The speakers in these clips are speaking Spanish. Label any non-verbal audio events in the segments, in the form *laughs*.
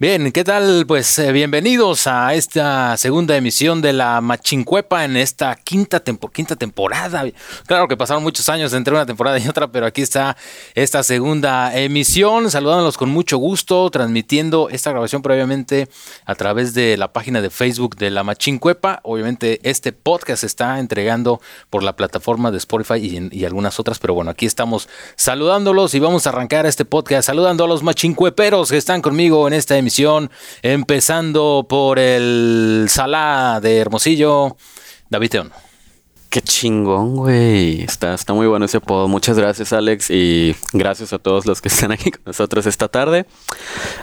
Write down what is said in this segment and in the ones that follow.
Bien, ¿qué tal? Pues eh, bienvenidos a esta segunda emisión de la Machincuepa en esta quinta, quinta temporada. Claro que pasaron muchos años entre una temporada y otra, pero aquí está esta segunda emisión. Saludándolos con mucho gusto, transmitiendo esta grabación previamente a través de la página de Facebook de la Machincuepa. Obviamente este podcast se está entregando por la plataforma de Spotify y algunas otras, pero bueno, aquí estamos saludándolos y vamos a arrancar este podcast saludando a los Machincueperos que están conmigo en esta emisión empezando por el Salá de Hermosillo, David Teón. Qué chingón, güey. Está, está muy bueno ese apodo. Muchas gracias, Alex, y gracias a todos los que están aquí con nosotros esta tarde.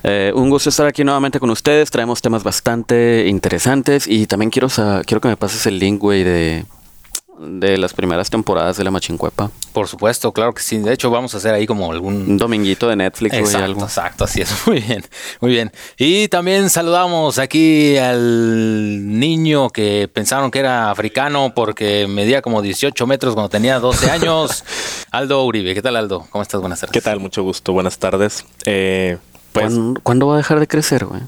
Eh, un gusto estar aquí nuevamente con ustedes. Traemos temas bastante interesantes y también quiero, quiero que me pases el link, güey, de, de las primeras temporadas de la Machincuepa. Por supuesto, claro que sí. De hecho, vamos a hacer ahí como algún... Un dominguito de Netflix exacto, o algo. Exacto, así es. *laughs* Muy bien, muy bien. Y también saludamos aquí al niño que pensaron que era africano porque medía como 18 metros cuando tenía 12 años. *laughs* Aldo Uribe. ¿Qué tal, Aldo? ¿Cómo estás? Buenas tardes. ¿Qué tal? Mucho gusto. Buenas tardes. Eh, pues... ¿Cuándo, ¿Cuándo va a dejar de crecer, güey?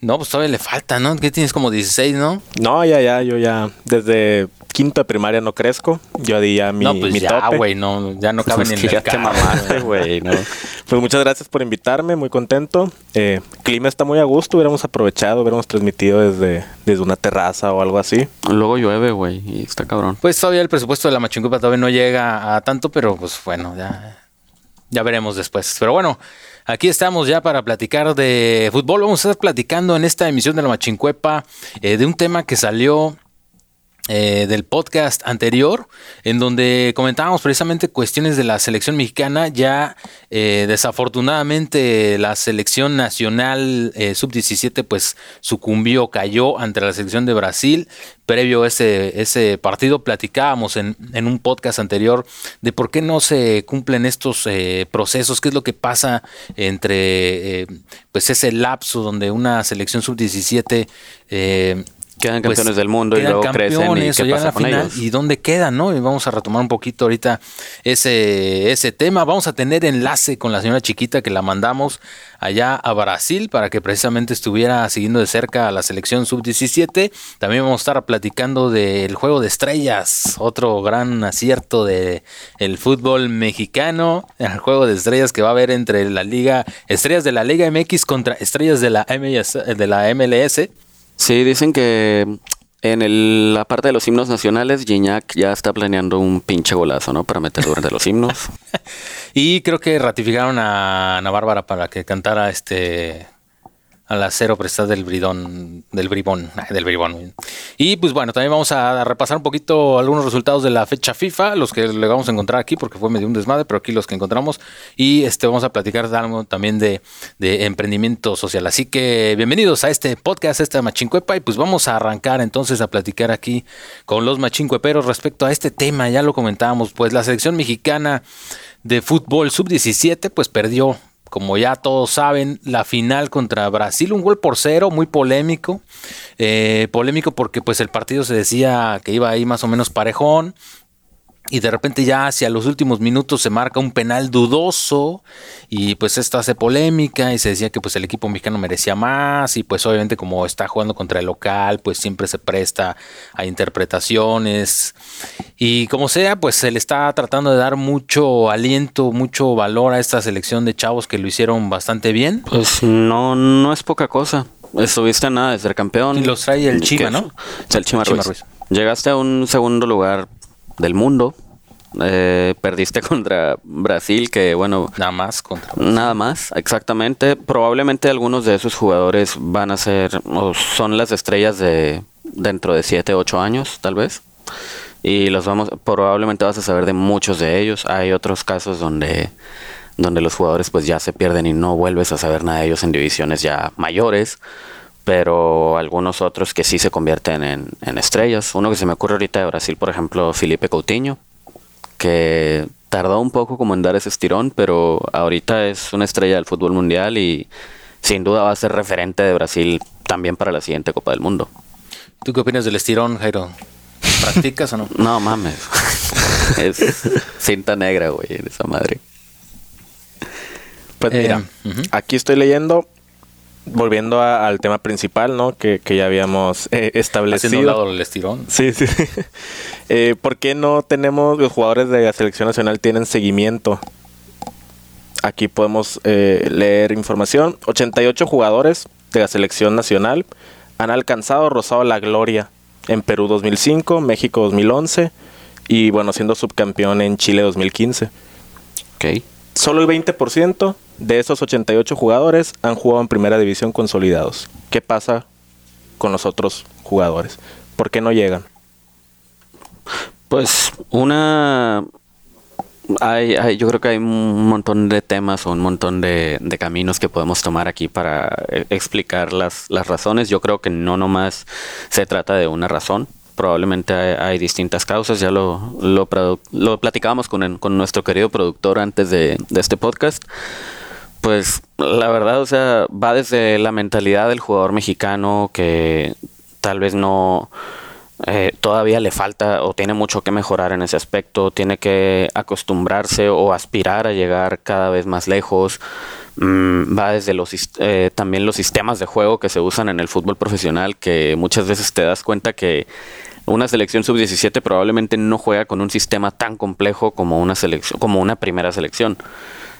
No, pues todavía le falta, ¿no? ¿Qué tienes como 16, no? No, ya, ya, yo ya desde quinto de primaria no crezco. Yo di ya mi No, pues mi ya, tope. güey, no, ya no *laughs* cabe Pues ni en el te mamaste, güey, ¿no? Pues muchas gracias por invitarme, muy contento. Eh, clima está muy a gusto, hubiéramos aprovechado, hubiéramos transmitido desde, desde una terraza o algo así. Luego llueve, güey, y está cabrón. Pues todavía el presupuesto de la Machincupa todavía no llega a tanto, pero pues bueno, ya, ya veremos después. Pero bueno, aquí estamos ya para platicar de fútbol. Vamos a estar platicando en esta emisión de la Machincuepa eh, de un tema que salió eh, del podcast anterior, en donde comentábamos precisamente cuestiones de la selección mexicana. Ya eh, desafortunadamente la selección nacional eh, sub-17 pues sucumbió, cayó ante la selección de Brasil. Previo a ese, ese partido platicábamos en, en un podcast anterior de por qué no se cumplen estos eh, procesos, qué es lo que pasa entre eh, pues ese lapso donde una selección sub-17 eh, Quedan pues, campeones del mundo y luego crecen y qué pasa la con final, ellos. y dónde quedan, ¿no? Y vamos a retomar un poquito ahorita ese, ese tema. Vamos a tener enlace con la señora chiquita que la mandamos allá a Brasil para que precisamente estuviera siguiendo de cerca a la selección sub-17. También vamos a estar platicando del juego de estrellas, otro gran acierto de el fútbol mexicano, el juego de estrellas que va a haber entre la liga, estrellas de la Liga MX contra estrellas de la MLS, de la MLS. Sí, dicen que en el- la parte de los himnos nacionales, Gignac ya está planeando un pinche golazo, ¿no? Para meter durante los himnos. *laughs* Y creo que ratificaron a Ana Bárbara para que cantara este al acero prestado del bridón, del bribón, *laughs* del bribón. Y pues bueno, también vamos a repasar un poquito algunos resultados de la fecha FIFA, los que le vamos a encontrar aquí porque fue medio un desmadre, pero aquí los que encontramos. Y este vamos a platicar también de, de emprendimiento social. Así que bienvenidos a este podcast, esta Machincuepa, y pues vamos a arrancar entonces a platicar aquí con los Machincueperos respecto a este tema. Ya lo comentábamos, pues la selección mexicana de fútbol sub-17 pues perdió como ya todos saben, la final contra Brasil, un gol por cero, muy polémico. Eh, polémico porque pues el partido se decía que iba ahí más o menos parejón. Y de repente ya hacia los últimos minutos se marca un penal dudoso y pues esto hace polémica y se decía que pues el equipo mexicano merecía más y pues obviamente como está jugando contra el local pues siempre se presta a interpretaciones y como sea pues se le está tratando de dar mucho aliento, mucho valor a esta selección de chavos que lo hicieron bastante bien. Pues no, no es poca cosa. Estuviste a nada de ser campeón. Y los trae el. Chima, ¿no? El Chima, Chima Ruiz. Ruiz. Llegaste a un segundo lugar del mundo. Eh, perdiste *laughs* contra Brasil, que bueno, Nada más contra Nada más, exactamente. Probablemente algunos de esos jugadores van a ser o son las estrellas de dentro de 7, 8 años, tal vez. Y los vamos probablemente vas a saber de muchos de ellos. Hay otros casos donde donde los jugadores pues ya se pierden y no vuelves a saber nada de ellos en divisiones ya mayores, pero algunos otros que sí se convierten en, en estrellas. Uno que se me ocurre ahorita de Brasil, por ejemplo, Felipe Coutinho, que tardó un poco como en dar ese estirón, pero ahorita es una estrella del fútbol mundial y sin duda va a ser referente de Brasil también para la siguiente Copa del Mundo. ¿Tú qué opinas del estirón, Jairo? ¿Practicas o no? *laughs* No mames. *laughs* es cinta negra, güey, esa madre. Pues Eh, mira, aquí estoy leyendo volviendo a- al tema principal, ¿no? Que, que ya habíamos eh, Haciendo establecido. un lado el estirón. Sí, sí. *laughs* Eh, ¿Por qué no tenemos, los jugadores de la selección nacional tienen seguimiento? Aquí podemos eh, leer información. 88 jugadores de la selección nacional han alcanzado, rozado la gloria en Perú 2005, México 2011 y bueno, siendo subcampeón en Chile 2015. Ok. Solo el 20% de esos 88 jugadores han jugado en primera división consolidados. ¿Qué pasa con los otros jugadores? ¿Por qué no llegan? Pues una... Hay, yo creo que hay un montón de temas o un montón de, caminos que podemos tomar aquí para eh, explicar las razones. Yo creo que no nomás se trata de una razón. Probablemente hay, distintas causas. Ya lo, lo, lo platicábamos con, con nuestro querido productor antes de, de este podcast. Pues la verdad, o sea, va desde la mentalidad del jugador mexicano que tal vez no eh, todavía le falta o tiene mucho que mejorar en ese aspecto, tiene que acostumbrarse o aspirar a llegar cada vez más lejos. Mm, va desde los eh, también los sistemas de juego que se usan en el fútbol profesional, que muchas veces te das cuenta que una selección sub-17 probablemente no juega con un sistema tan complejo como una selección, como una primera selección.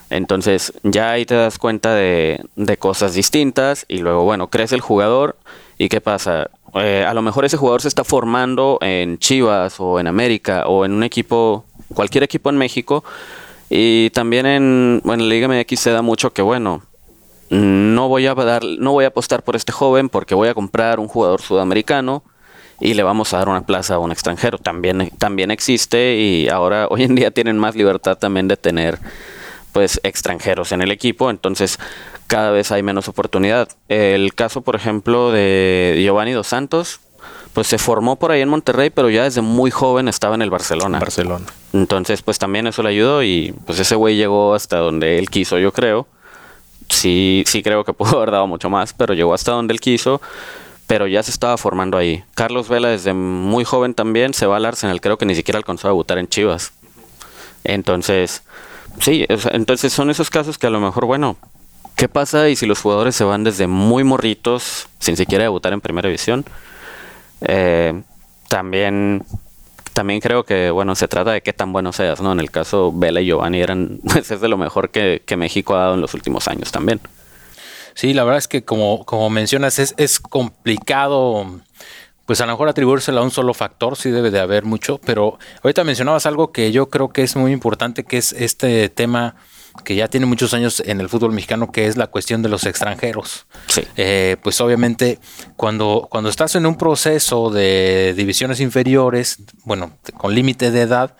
Entonces ya ahí te das cuenta de, de cosas distintas y luego, bueno, crece el jugador y ¿qué pasa? Eh, a lo mejor ese jugador se está formando en Chivas o en América o en un equipo, cualquier equipo en México y también en, en la Liga MX se da mucho que, bueno, no voy a dar, no voy a apostar por este joven porque voy a comprar un jugador sudamericano y le vamos a dar una plaza a un extranjero. También, también existe y ahora *laughs* hoy en día tienen más libertad también de tener pues extranjeros en el equipo, entonces cada vez hay menos oportunidad. El caso, por ejemplo, de Giovanni Dos Santos, pues se formó por ahí en Monterrey, pero ya desde muy joven estaba en el Barcelona. Barcelona. Entonces, pues también eso le ayudó y pues ese güey llegó hasta donde él quiso, yo creo. Sí, sí creo que *laughs* pudo haber dado mucho más, pero llegó hasta donde él quiso, pero ya se estaba formando ahí. Carlos Vela desde muy joven también se va al Arsenal, creo que ni siquiera alcanzó a debutar en Chivas. Entonces, sí, o sea, entonces son esos casos que a lo mejor, bueno, ¿qué pasa y si los jugadores se van desde muy morritos, sin siquiera debutar en primera división? Eh, también también creo que, bueno, se trata de qué tan bueno seas, ¿no? En el caso, Vela y Giovanni eran, *laughs* pues es de lo mejor que, que México ha dado en los últimos años también. Sí, la verdad es que como, como mencionas, es, es complicado, pues a lo mejor atribuírselo a un solo factor, sí debe de haber mucho, pero ahorita mencionabas algo que yo creo que es muy importante, que es este tema que ya tiene muchos años en el fútbol mexicano, que es la cuestión de los extranjeros. Sí. Eh, pues obviamente cuando, cuando estás en un proceso de divisiones inferiores, bueno, con límite de edad,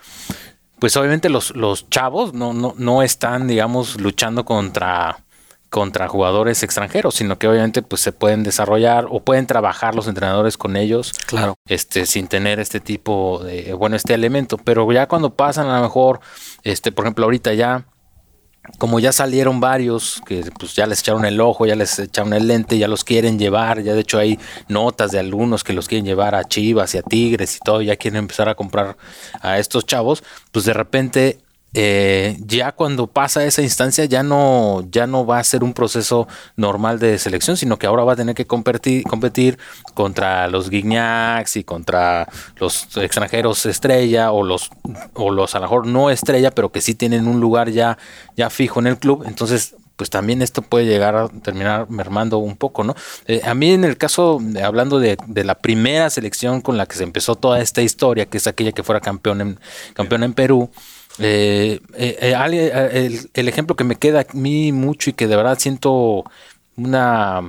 pues obviamente los, los chavos no, no, no están, digamos, luchando contra, contra jugadores extranjeros, sino que obviamente pues se pueden desarrollar o pueden trabajar los entrenadores con ellos Claro. este, sin tener este tipo de, bueno, este elemento. Pero ya cuando pasan a lo mejor, este, por ejemplo, ahorita ya, como ya salieron varios, que pues ya les echaron el ojo, ya les echaron el lente, ya los quieren llevar, ya de hecho hay notas de algunos que los quieren llevar a Chivas y a Tigres y todo, ya quieren empezar a comprar a estos chavos, pues de repente eh, ya cuando pasa esa instancia ya no, ya no va a ser un proceso normal de selección, sino que ahora va a tener que competir, contra los Guignacs y contra los extranjeros estrella o los, o los a lo mejor no estrella, pero que sí tienen un lugar ya, ya fijo en el club. Entonces, pues también esto puede llegar a terminar mermando un poco, ¿no? Eh, a mí en el caso, hablando de, de la primera selección con la que se empezó toda esta historia, que es aquella que fuera campeón campeón en Perú, eh, eh, eh, eh, el, el ejemplo que me queda a mí mucho y que de verdad siento una...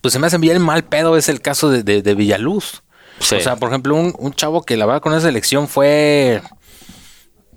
Pues se me hace bien mal pedo es el caso de, de- de Villaluz. Sí. O sea, por ejemplo, un, un chavo que la verdad con esa selección fue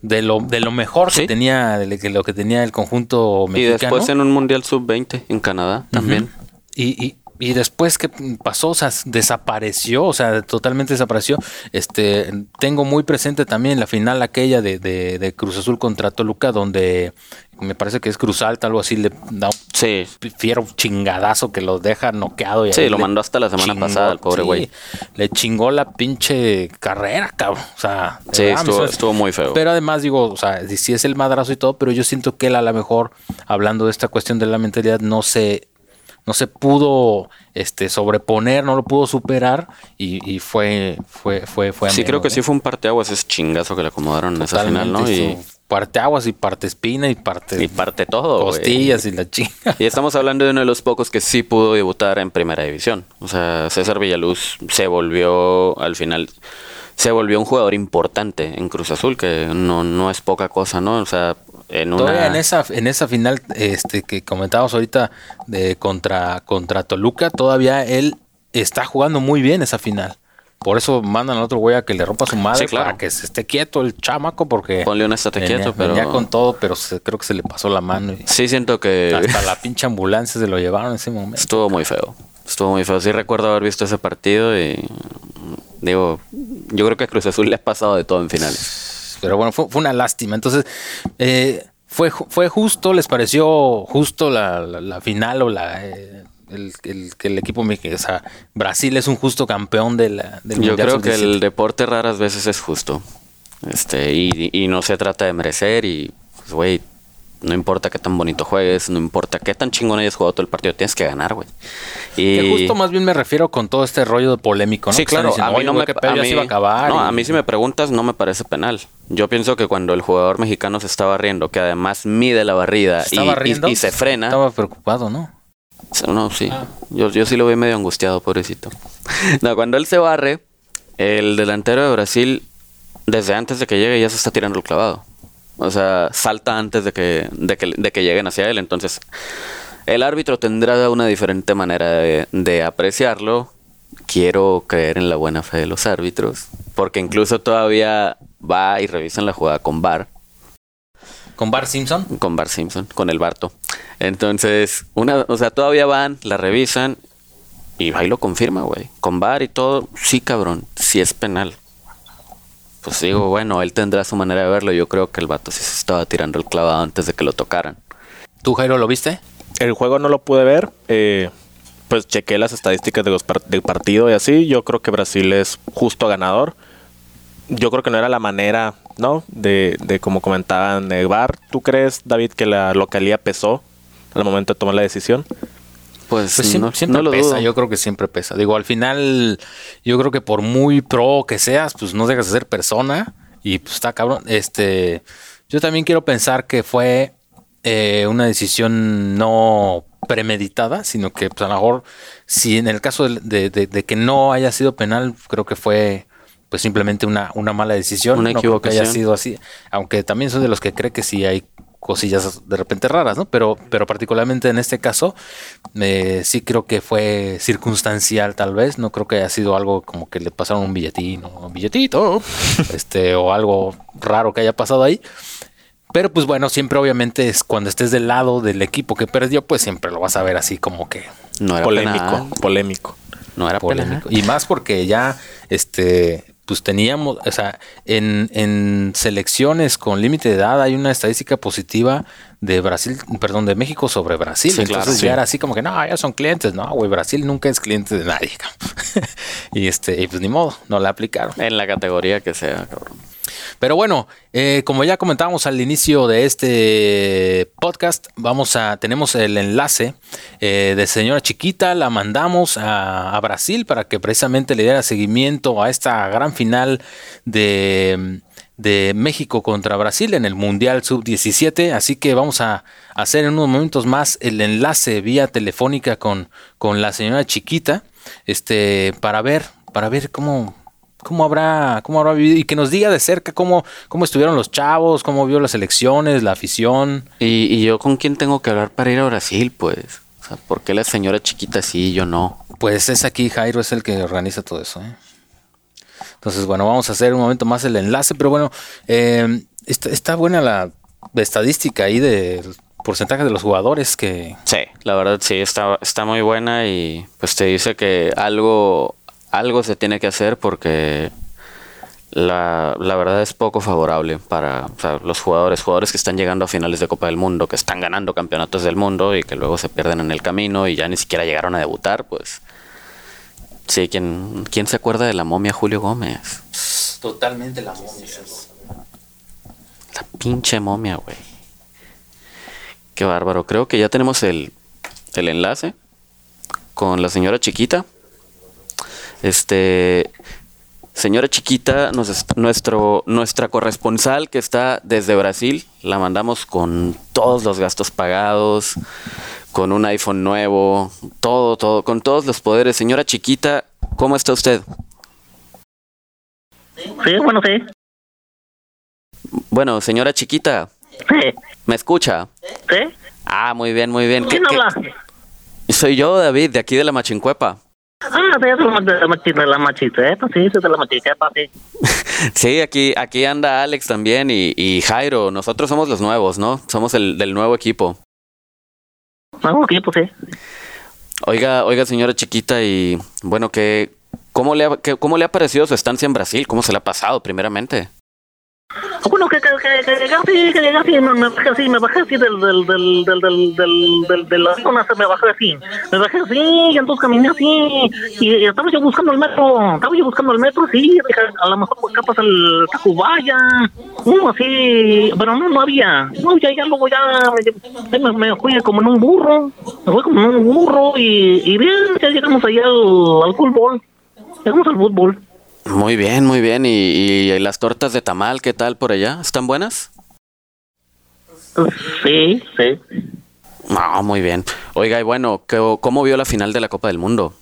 de lo, de lo mejor Sí. que tenía, de lo que- tenía el conjunto Y mexicano. después en un Mundial Sub-20 en Canadá también. Y, y, y después que pasó, o sea, desapareció, o sea, totalmente desapareció. Este, tengo muy presente también la final aquella de, de, de Cruz Azul contra Toluca, donde me parece que es Cruz Alta, algo así, le da un Sí. fiero chingadazo que lo deja noqueado. Y Sí, lo mandó hasta la semana pasada, el pobre güey. Le chingó la pinche carrera, cabrón. O sea, Sí, verdad, estuvo, muy feo. pero además digo, o sea, si sí es el madrazo y todo, pero yo siento que él a lo mejor, hablando de esta cuestión de la mentalidad, no se, no se pudo este, sobreponer, no lo pudo superar y, y fue, fue, fue, fue Sí, ameno, creo que ¿eh? sí fue un parteaguas ese chingazo que le acomodaron en esa final, ¿no? Y, su parte aguas y parte espina y parte y parte todo, costillas y la chinga. Y estamos hablando de uno de los pocos que sí pudo debutar en primera división. O sea, César Villaluz se volvió al final, se volvió un jugador importante en Cruz Azul, que no, no es poca cosa, ¿no? O sea, en una... Todavía en esa, en esa final este, que comentábamos ahorita de contra, contra Toluca, todavía él está jugando muy bien esa final. Por eso mandan al otro güey a que le rompa su madre Sí, claro. para que se esté quieto el chamaco porque Ponle un estate venía- quieto, pero- venía con todo, pero se- creo que se le pasó la mano y Sí siento que hasta la *laughs* pinche ambulancia se lo llevaron en ese momento. estuvo muy feo. Estuvo muy feo. Sí recuerdo haber visto ese partido y digo, yo creo que a Cruz Azul le ha pasado de todo en finales. Pero bueno, fue, fue una lástima. Entonces, eh, fue, fue justo, les pareció justo la, la- la final o la eh, el, el- que el equipo mexicano, o sea, Brasil es un justo campeón de la, del Yo Mundial creo que Sub-17. el deporte raras veces es justo. Este, y, y no se trata de merecer y, pues, güey, no importa qué tan bonito juegues, no importa qué tan chingón hayas jugado todo el partido, tienes que ganar, güey. Y Que justo más bien me refiero con todo este rollo de polémico, ¿no? Sí, Que claro, diciendo, a mí "Oye, no me a mí- iba a acabar. No, y- a mí si me preguntas no me parece penal. Yo pienso que cuando el jugador mexicano se está barriendo, que además mide la barrida ¿Se y, estaba y- riendo? y se frena, Estaba preocupado, ¿no? no, sí. Ah. Yo, yo sí lo vi medio angustiado, pobrecito. *laughs* No, cuando él se barre, el delantero de Brasil, desde antes de que llegue, ya se está tirando el clavado. O sea, salta antes de que, de que, de que lleguen hacia él. Entonces, el árbitro tendrá una diferente manera de, de apreciarlo. Quiero creer en la buena fe de los árbitros. Porque incluso todavía va y revisan la jugada con VAR Con Bar Simpson. con Bart Simpson, con el Barto. Entonces, una, o sea, todavía van, la revisan y ahí lo confirma, güey. Con Bar y todo, sí, cabrón, sí es penal. Pues digo, bueno, él tendrá su manera de verlo. Yo creo que el vato sí se estaba tirando el clavado antes de que lo tocaran. ¿Tú, Jairo, lo viste? El juego no lo pude ver. eh, pues chequé las estadísticas de los par- del partido y así. Yo creo que Brasil es justo ganador. Yo creo que no era la manera, ¿no? De, de como comentaban de VAR. ¿Tú crees, David, que la localía pesó al momento de tomar la decisión? Pues, Pues siempre, no, siempre no lo pesa, dudo. yo creo que siempre pesa. Digo, al final, yo creo que por muy pro que seas, pues no dejas de ser persona y pues está cabrón. Este, yo también quiero pensar que fue eh, una decisión no premeditada, sino que pues a lo mejor, si en el caso de, de- de- de que no haya sido penal, creo que fue pues simplemente una, una mala decisión. Una no creo que haya equivocación. sido así, aunque también soy de los que cree que sí hay cosillas de repente raras, ¿no? Pero, pero particularmente en este caso, eh, sí creo que fue circunstancial tal vez, no creo que haya sido algo como que le pasaron un billetín o un billetito, *laughs* este, o algo raro que haya pasado ahí. Pero pues bueno, siempre obviamente es cuando estés del lado del equipo que perdió, pues siempre lo vas a ver así como que No era polémico, penal. polémico. No era polémico. polémico. Y más porque ya, este, pues teníamos, o sea, en, en selecciones con límite de edad hay una estadística positiva de Brasil, perdón, de México sobre Brasil. Sí, Entonces claro, ya sí. era así como que, no, ya son clientes. No, güey, Brasil nunca es cliente de nadie. *laughs* y este, y pues ni modo, no la aplicaron. En la categoría que sea, cabrón. Pero bueno, eh, como ya comentábamos al inicio de este podcast, vamos a tenemos el enlace eh, de señora chiquita, la mandamos a, Brasil para que precisamente le diera seguimiento a esta gran final de, de México contra Brasil en el Mundial Sub-17. Así que vamos a hacer en unos momentos más el enlace vía telefónica con, con la señora chiquita, este, para ver, para ver cómo, cómo habrá, cómo habrá vivido y que nos diga de cerca cómo, cómo estuvieron los chavos, cómo vio las elecciones, la afición. ¿Y, y yo con quién tengo que hablar para ir a Brasil, pues? O sea, ¿por qué la señora chiquita sí y yo no? Pues es aquí, Jairo es el que organiza todo eso. ¿eh? Entonces, bueno, vamos a hacer un momento más el enlace, pero bueno, eh, está, está buena la estadística ahí del porcentaje de los jugadores que... Sí, la verdad sí, está, está muy buena y pues te dice que algo, algo se tiene que hacer porque la, la verdad es poco favorable para o sea, los jugadores, jugadores que están llegando a finales de Copa del Mundo, que están ganando campeonatos del mundo y que luego se pierden en el camino y ya ni siquiera llegaron a debutar, pues sí, ¿quién, quién se acuerda de la momia Julio Gómez? Totalmente la momia. La pinche momia, güey. Qué bárbaro. Creo que ya tenemos el, el enlace. con la señora Chiquita. Este, señora Chiquita, nos est- nuestro, nuestra corresponsal que está desde Brasil, la mandamos con todos los gastos pagados, con un iPhone nuevo, todo, todo, con todos los poderes. Señora Chiquita, ¿cómo está usted? Sí, bueno, sí. Bueno, señora Chiquita, Sí, ¿me escucha? sí. Ah, muy bien, muy bien. ¿Qué- ¿Quién habla? Soy yo, David, de aquí de la Machincuepa. Ah, sí, es de la, machita, sí, de la machiteta, sí. Sí, aquí, aquí anda Alex también y, y Jairo. Nosotros somos los nuevos, ¿no? Somos el del nuevo equipo. Ok, pues sí. Oiga, oiga, señora chiquita, y bueno, que ¿cómo le ha, que- cómo le ha parecido su estancia en Brasil? ¿Cómo se le ha pasado, primeramente? Ah, Bueno, que, que, que, así, me, bajé así, me bajé así del, del, del, del, del, del, del, del me bajé así, me bajé así, y entonces caminé así, y estaba yo buscando el metro, estaba yo buscando el metro, sí, a lo mejor acá pasa el Tacubaya, uno así, pero no, no había, no, ya, ya luego ya me, me fui como en un burro, me fui como en un burro, y, y bien, ya llegamos allá al, al fútbol, llegamos al fútbol. Muy bien, muy bien. ¿Y, y las tortas de tamal, qué tal por allá? ¿Están buenas? Sí, sí. No, muy bien. Oiga, y bueno, ¿qué- ¿cómo vio la final de la Copa del Mundo?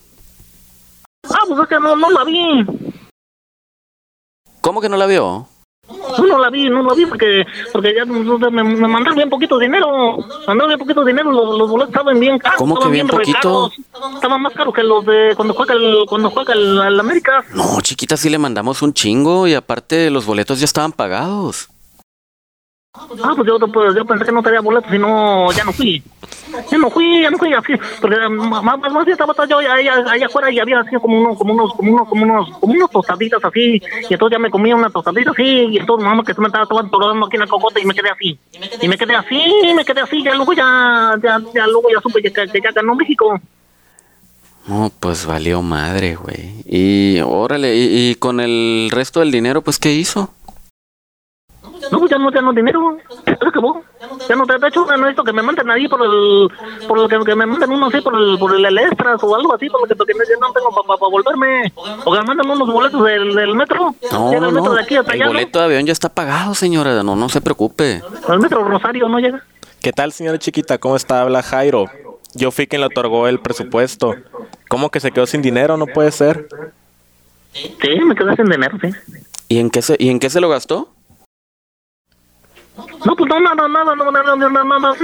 Ah, pues es que no, no la vi. ¿Cómo que no la vio? No, no la vi, no la vi porque porque ya me, me mandaron bien poquito dinero. Mandaron bien poquito dinero, los, los boletos estaban bien caros. ¿Cómo que bien re poquito? Estaban más caros que los de cuando juega el, cuando juega el, el América. No, chiquita, sí le mandamos un chingo y aparte los boletos ya estaban pagados. Ah, pues yo, pues, yo pensé que no tenía boletos y no, ya no fui. Ya no fui, ya no fui así, porque más, más, bien estaba yo allá, allá afuera y había así como unos, como unos, como unos, como unos, como unos tostaditas así, y entonces ya me comía una tostadita así, y entonces mamá que se me estaba tomando aquí en el cocote y me quedé así. Y me quedé así, me quedé así, ya luego ya, ya, ya luego ya supe que, que ya ganó México. No, pues valió madre, güey. Y órale, y, y con el resto del dinero, pues, ¿qué hizo? No, pues ya no, ya no dinero, ya se acabó. Ya no, de hecho, no necesito que me manden ahí por el, por el que, que me manden uno así por el, por el, el extras o algo así, porque, porque yo no tengo para volverme. O que me manden unos boletos del, del metro. No, Llega no, el metro no. de aquí hasta El allá, boleto de avión ya está pagado, señora. No, no se preocupe. El metro Rosario no llega. ¿Qué tal, señora chiquita? ¿Cómo está? Habla Jairo. Yo fui quien le otorgó el presupuesto. ¿Cómo que se quedó sin dinero? No puede ser. Sí, me quedé sin dinero, sí. ¿Y en qué se, y en qué se lo gastó? No, pues no, nada, nada, no, nada, nada, nada, nada,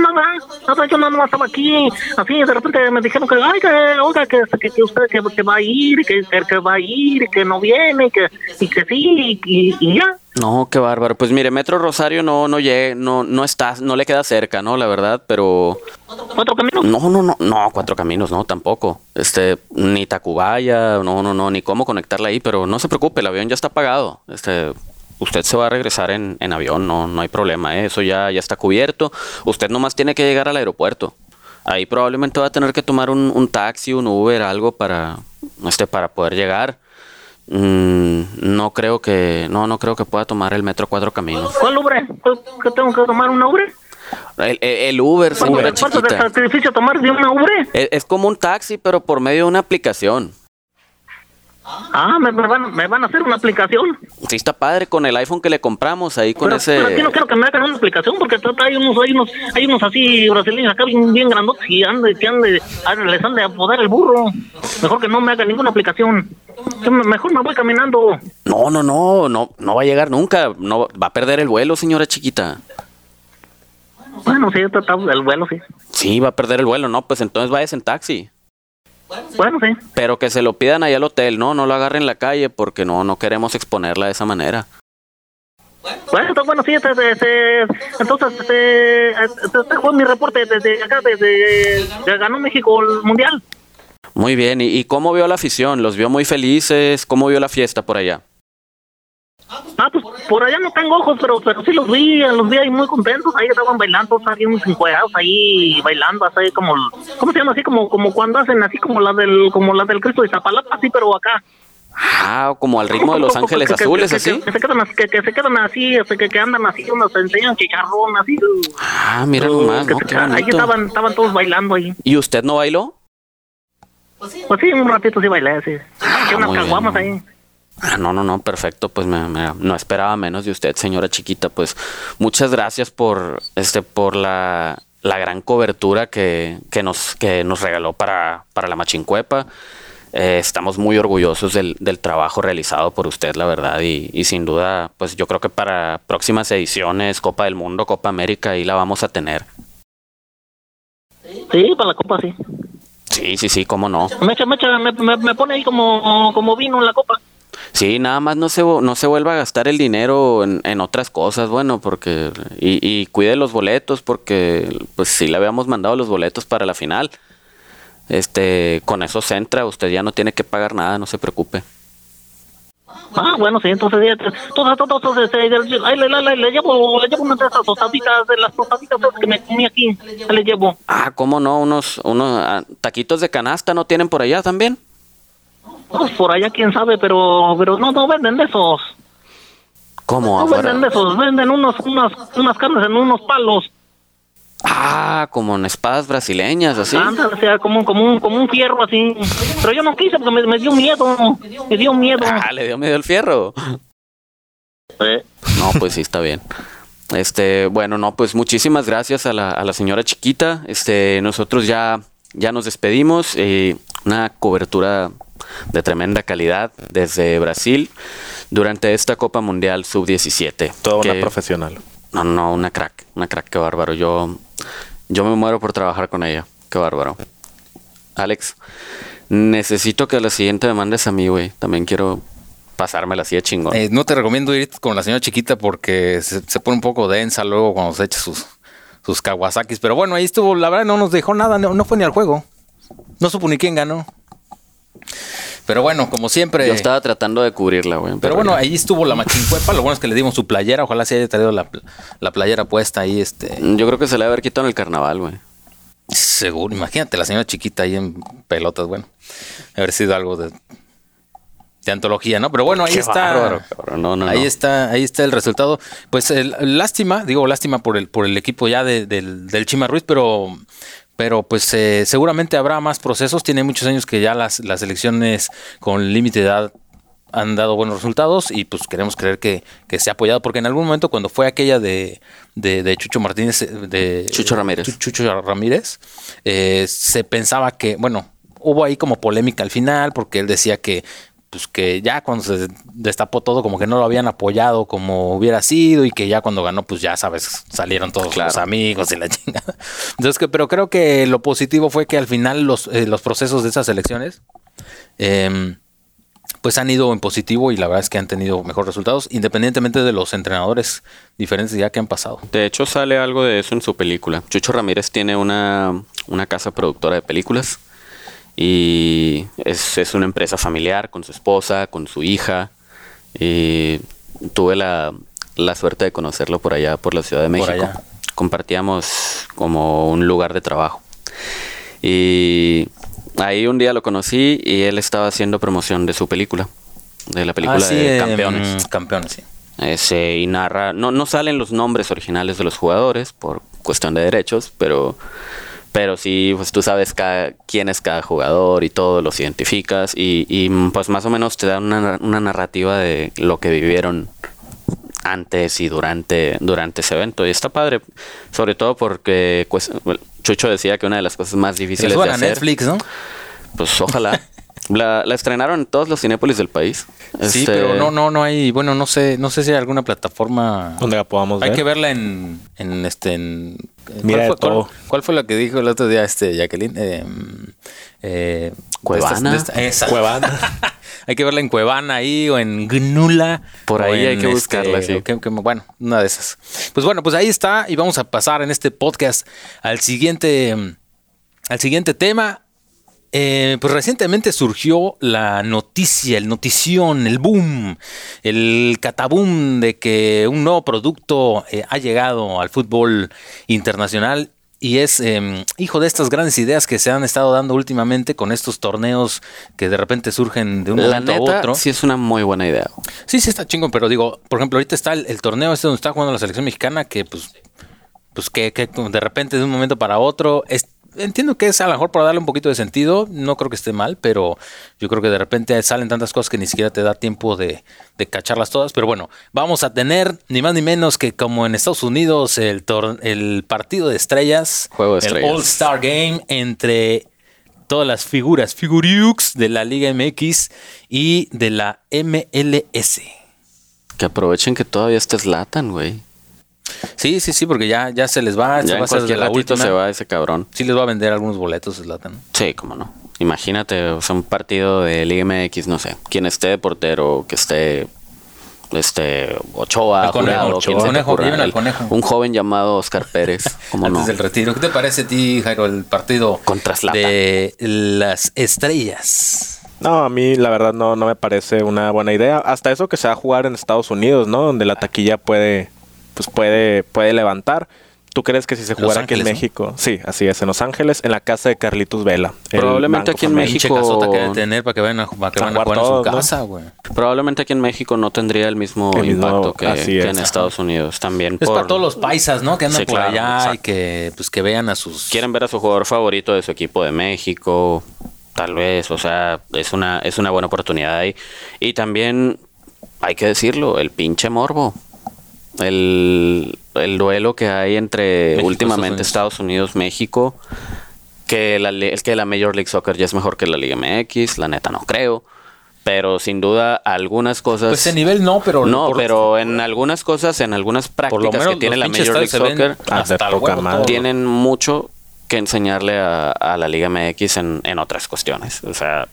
nada, yo nada más estaba aquí, así, de repente me dijeron que, ay, que, oiga, que, que, que usted que, que va a ir, que, que, que va a ir, que no viene, que, y que sí, y, y ya. No, qué bárbaro. Pues mire, Metro Rosario no, no llega, no, no está, no le queda cerca, ¿no? La verdad, pero Cuatro caminos. no, no, no, no, cuatro caminos, no, tampoco. Este, ni Tacubaya, no, no, no, ni cómo conectarla ahí, pero no se preocupe, el avión ya está pagado. Este, usted se va a regresar en, en avión, no, no hay problema, ¿eh? eso ya, ya está cubierto. Usted nomás tiene que llegar al aeropuerto. Ahí probablemente va a tener que tomar un, un taxi, un Uber, algo para, este, para poder llegar. Mm, no creo que, no, no creo que pueda tomar el metro cuatro caminos. ¿Cuál? ¿Cuál- ¿Que tengo que tomar una Ubre? El, el- Uber, señora ¿Cuánto de chiquita. sacrificio tomar de una Ubre? Es, es como un taxi, pero por medio de una aplicación. Ah, me, me van, me van a hacer una aplicación. Sí está padre con el iPhone que le compramos ahí con Pero, ese... pero aquí no quiero que me hagan una aplicación porque hay unos, hay unos, hay unos así brasileños acá bien, bien grandotes y ande, que ande, ande- les han de apodar el burro. Mejor que no me hagan ninguna aplicación. Yo Mejor me voy caminando. No, no, no, no, no va a llegar nunca. No va a perder el vuelo, señora chiquita. Bueno, sí, está, está el vuelo, sí. Sí, va a perder el vuelo, no, pues entonces váyase en taxi. Bueno, sí. Pero que se lo pidan ahí al hotel, no, no lo agarren en la calle porque no, no queremos exponerla de esa manera. Bueno, está bueno, sí, este, este, este, entonces, este, este, este fue mi reporte desde acá, desde, de ganó México el Mundial. Muy bien, ¿y, y cómo vio la afición? ¿Los vio muy felices? ¿Cómo vio la fiesta por allá? Ah, pues por allá no tengo ojos, pero, pero sí los vi, los vi ahí muy contentos, ahí estaban bailando, estaban unos encuerados ahí bailando, así como, ¿cómo se llama? Así como, como cuando hacen así como la del, como la del Cristo de Zapalapa, así, pero acá. Ah, como al ritmo de Los Ángeles Que- Azules, que- así. Que, se quedan, así- que, se quedan así, que, andan así, unos enseñan chicharrón, así. Ah, mira nomás, ¿no? ahí estaban, estaban todos bailando ahí. ¿Y usted no bailó? Pues sí, un ratito sí bailé, sí. Eché unas caguamas ahí. Ah, no, no, no, perfecto. Pues me, me- no esperaba menos de usted, señora chiquita. Pues muchas gracias por este, por la, la gran cobertura que, que nos, que nos regaló para, para la Machincuepa. Eh, estamos muy orgullosos del, del trabajo realizado por usted, la verdad. Y, y sin duda, pues yo creo que para próximas ediciones, Copa del Mundo, Copa América, ahí la vamos a tener. Sí, para la copa, sí. Sí, sí, sí, cómo no. Me echa, me echa, me, me, me pone ahí como, como vino en la copa. Sí, nada más no se, no se vuelva a gastar el dinero en, en otras cosas, bueno, porque... Y, y cuide los boletos, porque pues sí le habíamos mandado los boletos para la final. Este, con eso se entra, usted ya no tiene que pagar nada, no se preocupe. Ah, bueno, sí, entonces, ya, todas, todas, todas, ahí le, le, le, le llevo, le llevo una de esas tostaditas, de las tostaditas que me comí aquí, le llevo. Ah, ¿cómo no? Unos, unos ah, taquitos de canasta no tienen por allá también. Pues por allá quién sabe, pero, pero no, no venden de esos. ¿Cómo? No venden de esos, venden unos, unas, unas carnes en unos palos. Ah, como en espadas brasileñas, así. Ándale, o sea, como, un- como, un, como un fierro así. Pero yo no quise porque me, me dio miedo, me dio miedo. Ah, le dio medio el fierro. Eh, No, pues sí, está bien. Este, bueno, no, pues muchísimas gracias a la, a la señora chiquita. Este, nosotros ya, ya nos despedimos. eh, una cobertura de tremenda calidad desde Brasil durante esta Copa Mundial Sub-17. Toda una profesional. No, no, una crack, una crack, qué bárbaro. Yo, yo me muero por trabajar con ella. Qué bárbaro. Alex, necesito que a la siguiente me mandes a mí, güey. También quiero pasármela así de chingón. Eh, no te recomiendo ir con la señora chiquita porque se, se pone un poco densa luego cuando se echa sus, sus kawasakis. Pero bueno, ahí estuvo, la verdad no nos dejó nada, no, no fue ni al juego. No supo ni quién ganó. Pero bueno, como siempre. Yo estaba tratando de cubrirla, güey. Pero bueno, ya. ahí estuvo la machincuepa. Lo bueno es que le dimos su playera. Ojalá se haya traído la, la playera puesta ahí, este. Yo creo que se le va a haber quitado en el carnaval, güey. Seguro. Imagínate la señora chiquita ahí en pelotas. Bueno, haber sido algo de, de antología, ¿no? Pero bueno, ahí Qué está. bárbaro. No, no, ahí no. está, ahí está el resultado. Pues el- lástima, digo lástima por el, por el equipo ya de- del, del Chima Ruiz, pero, pero pues eh, seguramente habrá más procesos. Tiene muchos años que ya las, las elecciones con límite de edad han dado buenos resultados y pues queremos creer que, que se ha apoyado, porque en algún momento cuando fue aquella de, de, de Chucho Martínez, eh, de Chucho Ramírez. Chu- Chucho Ramírez, eh, se pensaba que, bueno, hubo ahí como polémica al final, porque él decía que pues que ya cuando se destapó todo como que no lo habían apoyado como hubiera sido y que ya cuando ganó pues ya sabes salieron todos Claro. los amigos y la *laughs* chingada. Entonces que pero creo que lo positivo fue que al final los, eh, los procesos de esas elecciones em, pues han ido en positivo y la verdad es que han tenido mejores resultados independientemente de los entrenadores diferentes ya que han pasado. De hecho, sale algo de eso en su película. Chucho Ramírez tiene una, una casa productora de películas y es, es una empresa familiar con su esposa, con su hija. Y tuve la, la suerte de conocerlo por allá, por la Ciudad de México. allá. Compartíamos como un lugar de trabajo. Y ahí un día lo conocí y él estaba haciendo promoción de su película, de la película Ah, sí, de em, Campeones. campeones, sí. Ese, y narra, no, no salen los nombres originales de los jugadores por cuestión de derechos, pero, pero sí, pues tú sabes cada, quién es cada jugador y todo, los identificas y, y, pues más o menos te dan una, una narrativa de lo que vivieron antes y durante, durante ese evento. Y está padre, sobre todo porque pues, Chucho decía que una de las cosas más difíciles de hacer, Netflix, ¿no? pues ojalá. *laughs* La, la estrenaron en todos los cinépolis del país. Sí, Este, pero no, no, no hay, bueno, no sé, no sé si hay alguna plataforma. Donde la podamos Hay ver. que verla en, en este, en. Mira ¿cuál, fue, todo. cuál- cuál fue lo que dijo el otro día este Jacqueline? Eh, eh, Cuevana. de estas- de esta- esa. Cuevana. *laughs* hay que verla en Cuevana ahí o en Gnula. Por ahí hay que buscarla, sí. que- que- bueno, una de esas. Pues bueno, pues ahí está y vamos a pasar en este podcast al siguiente, al siguiente tema. Eh, pues recientemente surgió la noticia, el notición, el boom, el cataboom de que un nuevo producto eh, ha llegado al fútbol internacional y es eh, hijo de estas grandes ideas que se han estado dando últimamente con estos torneos que de repente surgen de un La momento a neta, otro. sí es una muy buena idea. Sí, sí está chingón, pero digo, por ejemplo, ahorita está el, el torneo este donde está jugando la selección mexicana que pues, pues que, que de repente de un momento para otro es, entiendo que es a lo mejor para darle un poquito de sentido, no creo que esté mal, pero yo creo que de repente salen tantas cosas que ni siquiera te da tiempo de, de cacharlas todas. Pero bueno, vamos a tener ni más ni menos que como en Estados Unidos el, tor- el partido de estrellas, Juego de el estrellas. All-Star Game entre todas las figuras, figuriux de la Liga MX y de la MLS. Que aprovechen que todavía está Zlatan, güey. Sí, sí, sí, porque ya, ya se les va, Ya va en a cualquier se va ese cabrón. Sí les va a vender algunos boletos, Zlatan. Sí, cómo no. Imagínate, o sea, un partido de Liga MX, no sé, quien esté de portero, que esté este Ochoa, El conejo, Jurado, Ochoa. se Conejo, ocurra, lleven al el- conejo. Un joven llamado Oscar Pérez, *laughs* como Antes no. del retiro. ¿Qué te parece a ti, Jairo, el partido Contra Zlatan. de las estrellas? No, a mí la verdad no, no me parece una buena idea. Hasta eso que se va a jugar en Estados Unidos, ¿no? Donde la taquilla puede, pues puede, puede levantar. ¿Tú crees que si se jugara aquí en. México? Sí, así es, en Los Ángeles, en la casa de Carlitos Vela. el Probablemente aquí en. México- que tener para que vayan a, para que A vayan a jugar en su casa, güey. Probablemente aquí en México no tendría el mismo El mismo- impacto que, en. Estados Unidos. También Es por- para todos los paisas, ¿no? Que andan Sí, por claro, allá y que, pues, que vean a sus... quieren ver a su jugador favorito de su equipo de México, tal vez, o sea, es una, es una buena oportunidad ahí. Y también, hay que decirlo, el pinche morbo. El, el duelo que hay entre México, últimamente Estados Unidos, México, que la, que la Major League Soccer ya es mejor que la Liga MX, la neta no creo. Pero sin duda algunas cosas... Pues en nivel no, pero... no, por- pero en algunas cosas, en algunas prácticas que tiene la Major League Soccer, hasta el huevo tienen mucho que enseñarle a, a la Liga MX en, en otras cuestiones. O sea,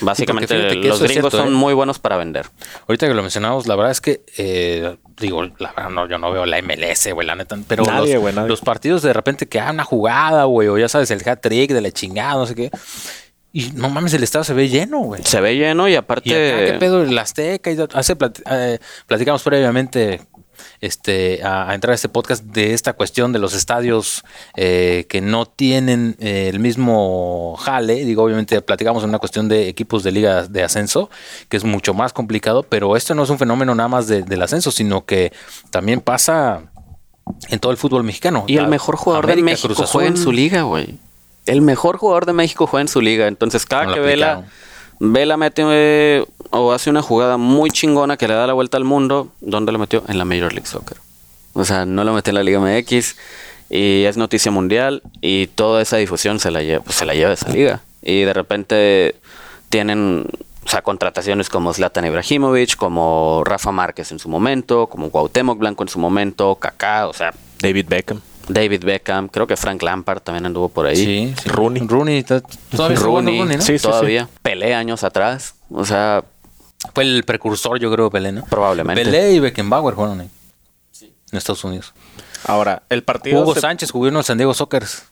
básicamente fíjate que los gringos cierto, son ¿eh? muy buenos para vender. Ahorita que lo mencionamos, la verdad es que, eh, digo, la verdad no, yo no veo la MLS, güey, la neta, pero Nadie, los, güey, nadie. los partidos de repente que hagan una jugada, güey, o ya sabes, el hat-trick de la chingada, no sé qué, y no mames, el estadio se ve lleno, güey. Se ve lleno y aparte... Y acá, ¿qué pedo? El Azteca, y hace plati- eh, platicamos previamente este, a, a entrar a este podcast de esta cuestión de los estadios eh, que no tienen eh, el mismo jale. Digo, obviamente platicamos en una cuestión de equipos de liga de ascenso, que es mucho más complicado, pero esto no es un fenómeno nada más de- del ascenso, sino que también pasa en todo el fútbol mexicano. Y el La- mejor jugador de México Cruz juega en su liga, güey. El mejor jugador de México juega en su liga. Entonces, cada No que Vela, aplicaron. Vela mete eh, o hace una jugada muy chingona que le da la vuelta al mundo, ¿dónde lo metió? En la Major League Soccer. O sea, no lo metió en la Liga MX y es noticia mundial y toda esa difusión se la lleva, pues, se la lleva esa liga. Y de repente tienen o sea, contrataciones como Zlatan Ibrahimovic, como Rafa Márquez en su momento, como Cuauhtémoc Blanco en su momento, Kaká, o sea, David Beckham. David Beckham, creo que Frank Lampard también anduvo por ahí. Sí, sí. Rooney. Rooney, to- todavía Rooney, Rooney, ¿no? Sí, sí, todavía. Pelé años atrás. O sea, Fue el precursor, yo creo, Pelé, ¿no? Probablemente. Pelé y Beckenbauer jugaron ahí. En Estados Unidos. Ahora, el partido... Hugo se- Sánchez jugó en el San Diego Sockers.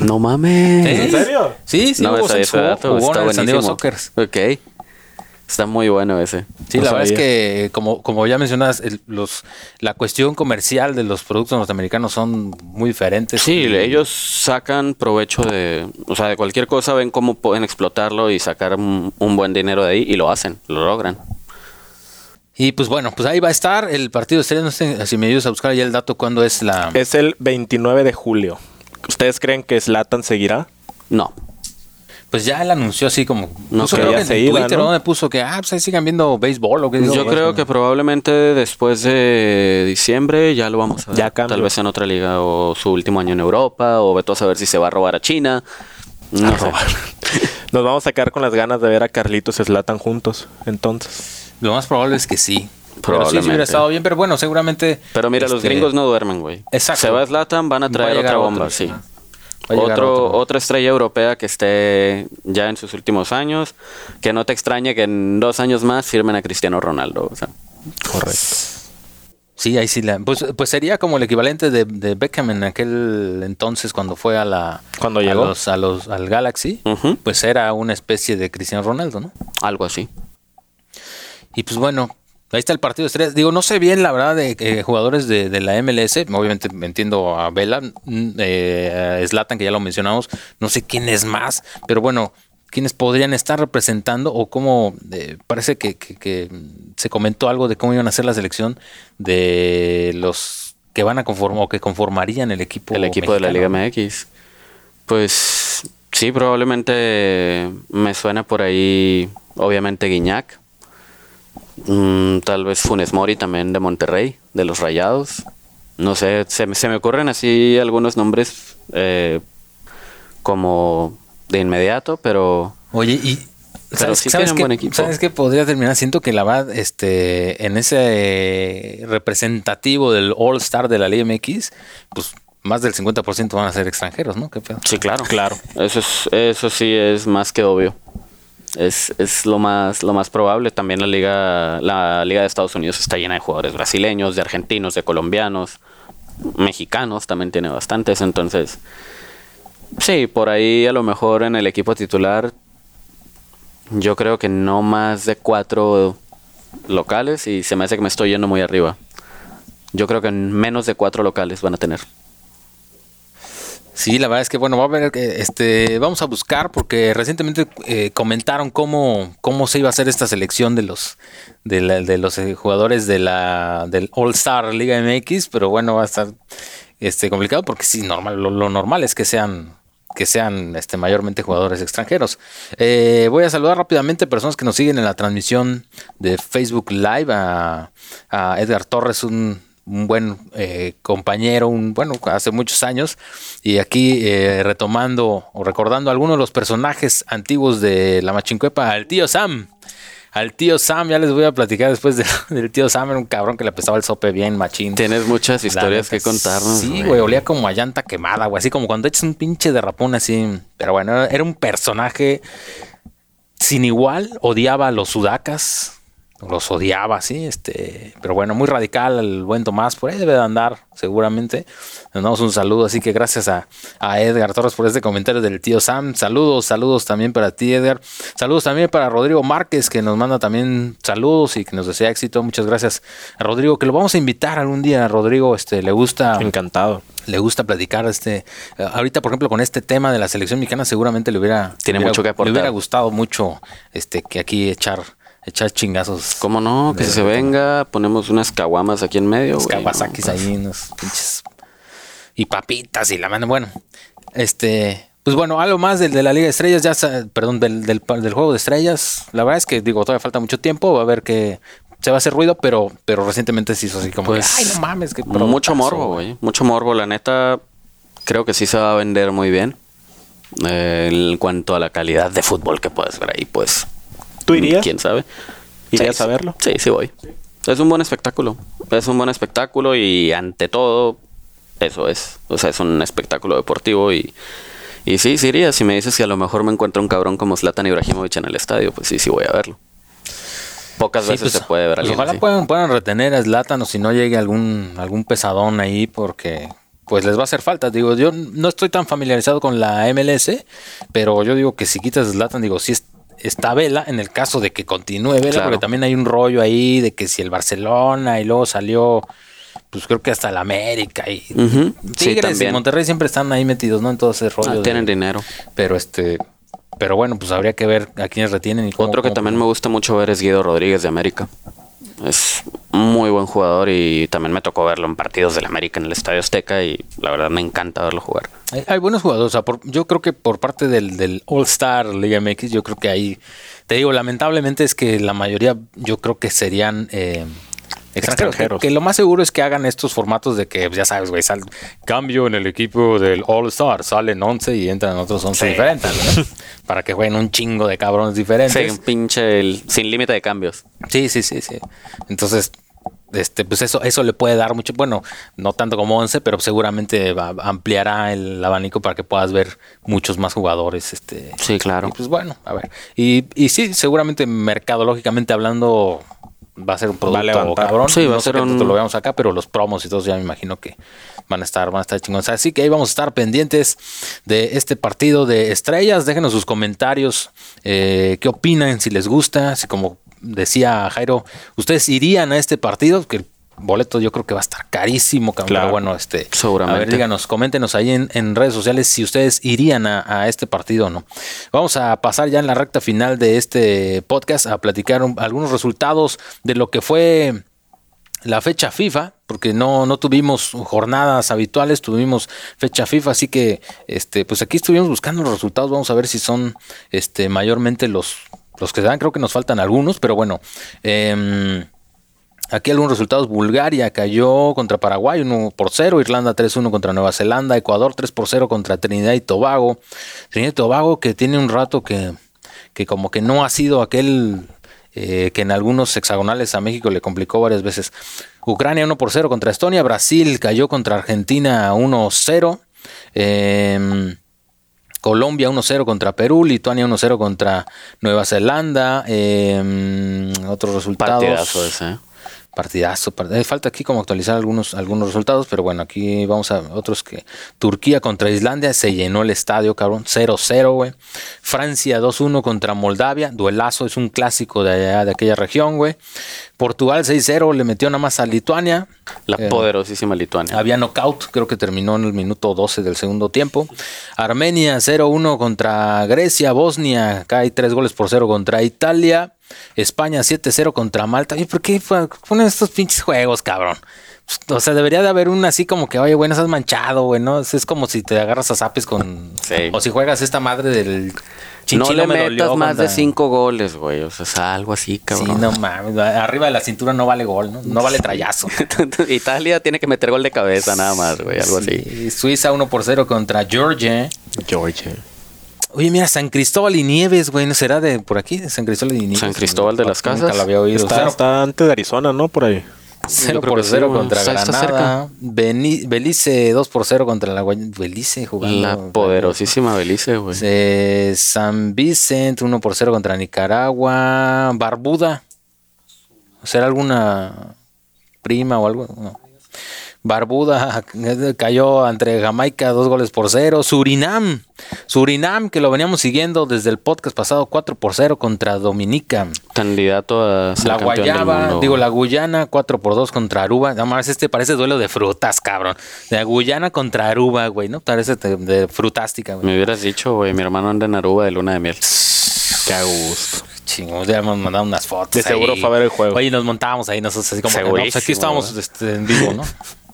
no mames. ¿En serio? Sí, sí, no me Hugo Sánchez jugó, jugó en el San Diego. Sockers. Ok. Está muy bueno ese. Sí, No la verdad es que, como, como ya mencionas, el- los, la cuestión comercial de los productos norteamericanos son muy diferentes. Sí, Y- ellos sacan provecho de, o sea, de cualquier cosa, ven cómo pueden explotarlo y sacar un, un buen dinero de ahí y lo hacen, lo logran. Y pues bueno, pues ahí va a estar el partido de estrellas. No sé si me ayudas a buscar ya el dato cuándo es la... Es el 29 de julio. ¿Ustedes creen que Zlatan seguirá? No. Pues ya él anunció así como... No puso, creo creo que que en se iba, Twitter, ¿no? ¿no? Me puso que, ah, pues ahí sigan viendo béisbol o qué digo, Yo creo ¿no? que probablemente después de diciembre ya lo vamos a ver. Ya. Tal vez en otra liga o su último año en Europa o veto a saber si se va a robar a China. No sé. *laughs* Nos vamos a quedar con las ganas de ver a Carlitos y Zlatan juntos. Entonces, Lo más probable es que sí. Pero sí, sí hubiera estado bien, pero bueno, seguramente... Pero mira, los este, gringos no duermen, güey. Exacto. Se va Zlatan, van a Va a traer otra otro, bomba, sí. Otro, otro. Otra estrella europea que esté ya en sus últimos años. Que no te extrañe que en dos años más firmen a Cristiano Ronaldo. O sea, correcto. Sí, ahí sí. La, pues, pues sería como el equivalente de, de Beckham en aquel entonces cuando fue a la... Cuando a llegó. los- a los, al Galaxy. Pues era una especie de Cristiano Ronaldo, ¿no? algo así. Y pues bueno, ahí está el partido de estrellas. Digo, no sé bien la verdad de eh, jugadores de, de la MLS. Obviamente entiendo a Vela, mm, eh, a Zlatan, que ya lo mencionamos. No sé quién es más, pero bueno, quiénes podrían estar representando o cómo eh, parece que, que- que, se comentó algo de cómo iban a ser la selección de los que van a conformar o que conformarían el equipo. El equipo de la Liga. MX. Pues sí, probablemente me suena por ahí, obviamente Guiñac. Mm, tal vez Funes Mori también de Monterrey, de los Rayados. No sé, se, me- se me ocurren así algunos nombres eh, como de inmediato, pero Oye, y Pero ¿sabes, sí sabes tienen qué, buen equipo. ¿sabes qué podría terminar? Siento que la verdad, este, en ese representativo del All Star de la Liga MX, pues más del 50% van a ser extranjeros, ¿no? ¿Qué pedo? sí, claro. Claro. Eso, es, eso sí es más que obvio. Es, es lo más lo más probable. También la liga la liga de Estados Unidos está llena de jugadores brasileños, de argentinos, de colombianos, mexicanos también tiene bastantes. Entonces, sí, por ahí a lo mejor en el equipo titular, yo creo que no más de cuatro locales y se me hace que me estoy yendo muy arriba. Yo creo que menos de cuatro locales van a tener. Sí, la verdad es que bueno, va a haber que este, vamos a buscar porque recientemente eh, comentaron cómo, cómo se iba a hacer esta selección de los de, la- de los eh, jugadores de la del All Star Liga MX, pero bueno, va a estar este complicado porque sí, normal, lo, lo normal es que sean que sean este, mayormente jugadores extranjeros. Eh, voy a saludar rápidamente personas que nos siguen en la transmisión de Facebook Live, a, a Edgar Torres, un, un buen eh, compañero, un bueno, hace muchos años, y aquí eh, retomando o recordando algunos de los personajes antiguos de la Machincuepa, al tío Sam. Al tío Sam, ya les voy a platicar después de- *laughs* del tío Sam, era un cabrón que le pesaba el sope bien machín. Tienes muchas historias que contarnos. Sí, güey, olía como a llanta quemada, güey. Así como cuando echas un pinche derrapón así. Pero bueno, era- era un personaje sin igual. Odiaba a los sudacas. Los odiaba, sí. Este, pero bueno, muy radical el buen Tomás. Por ahí debe de andar, seguramente. Le damos un saludo. Así que gracias a, a Edgar Torres por este comentario del tío Sam. Saludos, saludos también para ti, Edgar. Saludos también para Rodrigo Márquez, que nos manda también saludos y que nos desea éxito. Muchas gracias a Rodrigo, que lo vamos a invitar algún día. Rodrigo, este, le gusta Encantado. le gusta platicar este ahorita por ejemplo con este tema de la selección mexicana seguramente le hubiera Tiene le hubiera- mucho que aportar. le hubiera gustado mucho este que aquí echar echar chingazos ¿Cómo no? Que se venga, ponemos unas caguamas aquí en medio. unos Kawasaki's no. ahí unos pinches y papitas y la mano bueno este pues bueno algo más del de la Liga de Estrellas ya perdón del, del, del juego de estrellas la verdad es que digo todavía falta mucho tiempo va a ver que se va a hacer ruido pero pero recientemente se hizo así como Pues, que, ay no mames que Mucho morbo, güey. Mucho morbo. La neta, creo que sí se va a vender muy bien. Eh, en cuanto a la calidad de fútbol que puedes ver ahí, pues. ¿Tú irías? ¿Quién sabe? ¿Irías Sí, a verlo? Sí, sí voy. Es un buen espectáculo. Es un buen espectáculo y ante todo, eso es. O sea, es un espectáculo deportivo y, y sí, sí iría. Si me dices que a lo mejor me encuentro un cabrón como Zlatan Ibrahimovic en el estadio, pues sí, sí voy a verlo. Pocas Sí, veces pues, se puede ver a alguien ojalá así. puedan, puedan retener a Zlatan o si no llegue algún, algún pesadón ahí porque pues les va a hacer falta. Digo, yo no estoy tan familiarizado con la MLS, pero yo digo que si quitas Zlatan, digo, si es, está Vela en el caso de que continúe Vela, Claro. porque también hay un rollo ahí de que si el Barcelona y luego salió, pues creo que hasta el América y Tigres y. Monterrey siempre están ahí metidos, ¿no? En todo ese rollo. Ah, de- tienen dinero. pero este, pero bueno, pues habría que ver a quiénes retienen y cómo- Otro que cómo- también me gusta mucho ver es Guido Rodríguez de América. Es muy buen jugador y también me tocó verlo en partidos del América en el Estadio Azteca y la verdad me encanta verlo jugar. Hay, hay buenos jugadores. O sea, por- yo creo que por parte del, del All Star Liga MX, yo creo que ahí, te digo, lamentablemente es que la mayoría, yo creo que serían eh, extranjeros. Extranjeros. Que, que lo más seguro es que hagan estos formatos de que, ya sabes, güey, sal- cambio en el equipo del All Star, salen 11 y entran otros 11 diferentes, ¿no? *laughs* Para que jueguen un chingo de cabrones diferentes. Sí, un pinche el- sin límite de cambios. Sí, sí, sí, sí. Entonces, este, pues eso, eso le puede dar mucho, bueno, no tanto como 11, pero seguramente va- ampliará el abanico para que puedas ver muchos más jugadores. Este, Sí, claro. y pues bueno, a ver. Y, y sí, seguramente mercadológicamente hablando va a ser un producto levantar. cabrón. Sí, va no a ser un- lo veamos acá, pero los promos y todo ya me imagino que van a estar, van a estar chingones. Así que ahí vamos a estar pendientes de este partido de estrellas. Déjenos sus comentarios, eh, qué opinan, si les gusta, si como decía Jairo, ustedes irían a este partido, que el boleto yo creo que va a estar carísimo, cabrón, Claro. pero bueno, este, Seguramente. a ver, díganos, coméntenos ahí en, en redes sociales si ustedes irían a, a este partido o no. Vamos a pasar ya en la recta final de este podcast a platicar un- algunos resultados de lo que fue la fecha FIFA, porque no, no tuvimos jornadas habituales, tuvimos fecha FIFA, así que este, pues aquí estuvimos buscando los resultados, vamos a ver si son este, mayormente los, los que se dan, creo que nos faltan algunos, pero bueno. em, Aquí algunos resultados. Bulgaria cayó contra Paraguay 1 por 0. Irlanda 3-1 contra Nueva Zelanda. Ecuador 3 por 0 contra Trinidad y Tobago. Trinidad y Tobago que tiene un rato que, que como que no ha sido aquel eh, que en algunos hexagonales a México le complicó varias veces. Ucrania 1 por 0 contra Estonia. Brasil cayó contra Argentina 1-0. Em, Colombia 1-0 contra Perú, Lituania 1-0 contra Nueva Zelanda. em, otros resultados. Partidazo ese. Partidazo. part- eh, falta aquí como actualizar algunos, algunos resultados, pero bueno, aquí vamos a otros que. Turquía contra Islandia, se llenó el estadio, cabrón. 0-0, güey. Francia 2-1 contra Moldavia, duelazo, es un clásico de allá, de aquella región, güey. Portugal 6-0, le metió nada más a Lituania. La Eh, poderosísima Lituania. había knockout, creo que terminó en el minuto 12 del segundo tiempo. Armenia 0-1 contra Grecia. Bosnia cae 3 goles por 0 contra Italia. España 7-0 contra Malta. ¿Y por qué fue- ponen estos pinches juegos, cabrón? Pues, O sea, debería de haber un así como que, oye, güey, no has manchado, güey, ¿no? Es como si te agarras a zapes con... Sí. O si juegas esta madre del... no chinchino le me metas dolió más de 5 goles, güey. O sea, es algo así, Sí, cabrón. no mames. Arriba de la cintura no vale gol, ¿no? No vale trayazo. *laughs* Italia tiene que meter gol de cabeza nada más, güey. Algo así. Sí, Suiza 1 por 0 contra Georgia. Georgia. Oye, mira, San Cristóbal y Nieves, güey, ¿no será de por aquí? San Cristóbal y Nieves. San Cristóbal de las Nunca Casas. lo había oído. Está, antes de Arizona, ¿no? Por ahí. cero Yo creo por que sí, 0 güey. contra Está- está Granada. Beni- Belice 2 por 0 contra la Guay- Belice jugando. La poderosísima Belice, güey. Eh, San Vicente 1 por 0 contra Nicaragua. Barbuda. ¿Será alguna prima o algo? No. Barbuda *laughs* cayó entre Jamaica dos goles por cero. Surinam, Surinam que lo veníamos siguiendo desde el podcast pasado 4 por 0 contra Dominica. Candidato a La Guayaba, digo la Guyana 4 por 2 contra Aruba. Nada más este parece duelo de frutas, cabrón. La Guyana contra Aruba, güey, ¿no? Parece de, de frutástica, güey. Me hubieras dicho, güey, mi hermano anda en Aruba de luna de miel. Qué gusto. Chingos, ya hemos mandado unas fotos. De seguro fue a ver el juego. Oye, nos montábamos ahí nosotros así como que, no, pues aquí estábamos este, en vivo, ¿no? *laughs*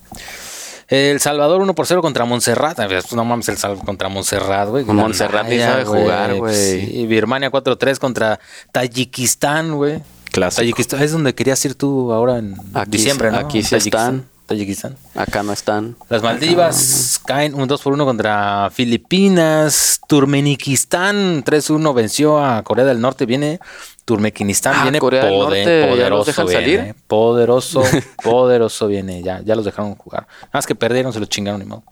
El Salvador 1 por 0 contra Montserrat. Pues, No mames, el Sal contra Montserrat, güey. Montserrat ni sabe jugar, güey. Sí, Birmania 4-3 contra Tayikistán, güey. Clásico. Tayikistán es donde querías ir tú ahora en Aquí diciembre, ¿no? aquí sí Tayikistán. están. Tayikistán. Acá no están. Las Maldivas caen un 2 por 1 contra Filipinas. Turmenikistán 3-1 venció a Corea del Norte. Viene Turmequistán, Ah, viene Corea del poder- Norte, ¿ya los poderoso. dejan viene, salir? Poderoso, *laughs* poderoso viene. Ya, ya los dejaron jugar. Nada más que perdieron, se los chingaron ni modo.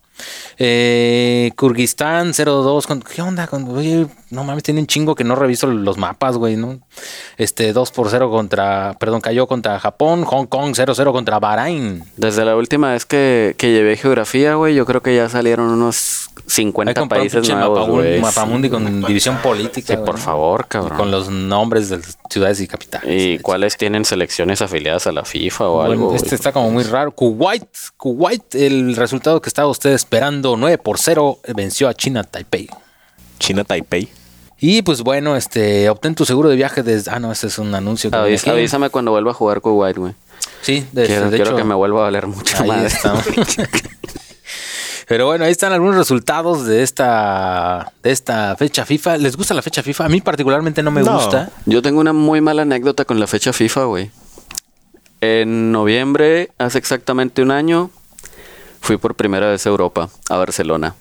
Eh, Kurguistán 0-2. con- ¿Qué onda? Con, oye, no mames, tiene un chingo que no reviso los mapas, güey, ¿no? Este 2 por 0 contra, perdón, cayó contra Japón. Hong Kong 0-0 contra Bahrein. Desde la última vez que, que llevé geografía, güey, yo creo que ya salieron unos Hay que 50 comprar un países nuevos, mapamundi- güey. mapamundi con división política. Sí, por ¿no? favor, Y cabrón. Con los nombres de las ciudades y capitales. ¿Y cuáles tienen selecciones afiliadas a la FIFA o Bueno, algo? este está como muy raro. Kuwait, Kuwait, el resultado que estaba usted esperando, 9 por 0, venció a China Taipei. China Taipei. Y pues bueno, este, obtén tu seguro de viaje desde... Ah, no, ese es un anuncio. que Avis- avísame cuando vuelva a jugar Kuwait, güey. Sí, de, Quiero, de quiero hecho, que me vuelva a valer mucho está. *laughs* Pero bueno, ahí están algunos resultados de esta, de esta fecha FIFA. ¿Les gusta la fecha FIFA? A mí particularmente no me No. gusta. Yo tengo una muy mala anécdota con la fecha FIFA, güey. En noviembre, hace exactamente un año, fui por primera vez a Europa, a Barcelona,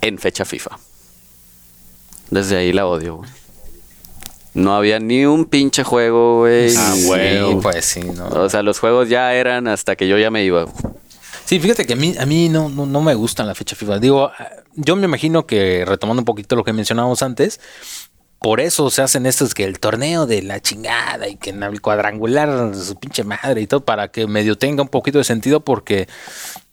en fecha FIFA. Desde ahí la odio, güey. No había ni un pinche juego, güey. Ah, güey. Sí, pues sí, ¿no? O sea, los juegos ya eran hasta que yo ya me iba. Sí, fíjate que a mí, a mí no, no, no me gustan la fecha FIFA. Digo, yo me imagino que retomando un poquito lo que mencionábamos antes, por eso se hacen estos que el torneo de la chingada y que en el cuadrangular su pinche madre y todo para que medio tenga un poquito de sentido porque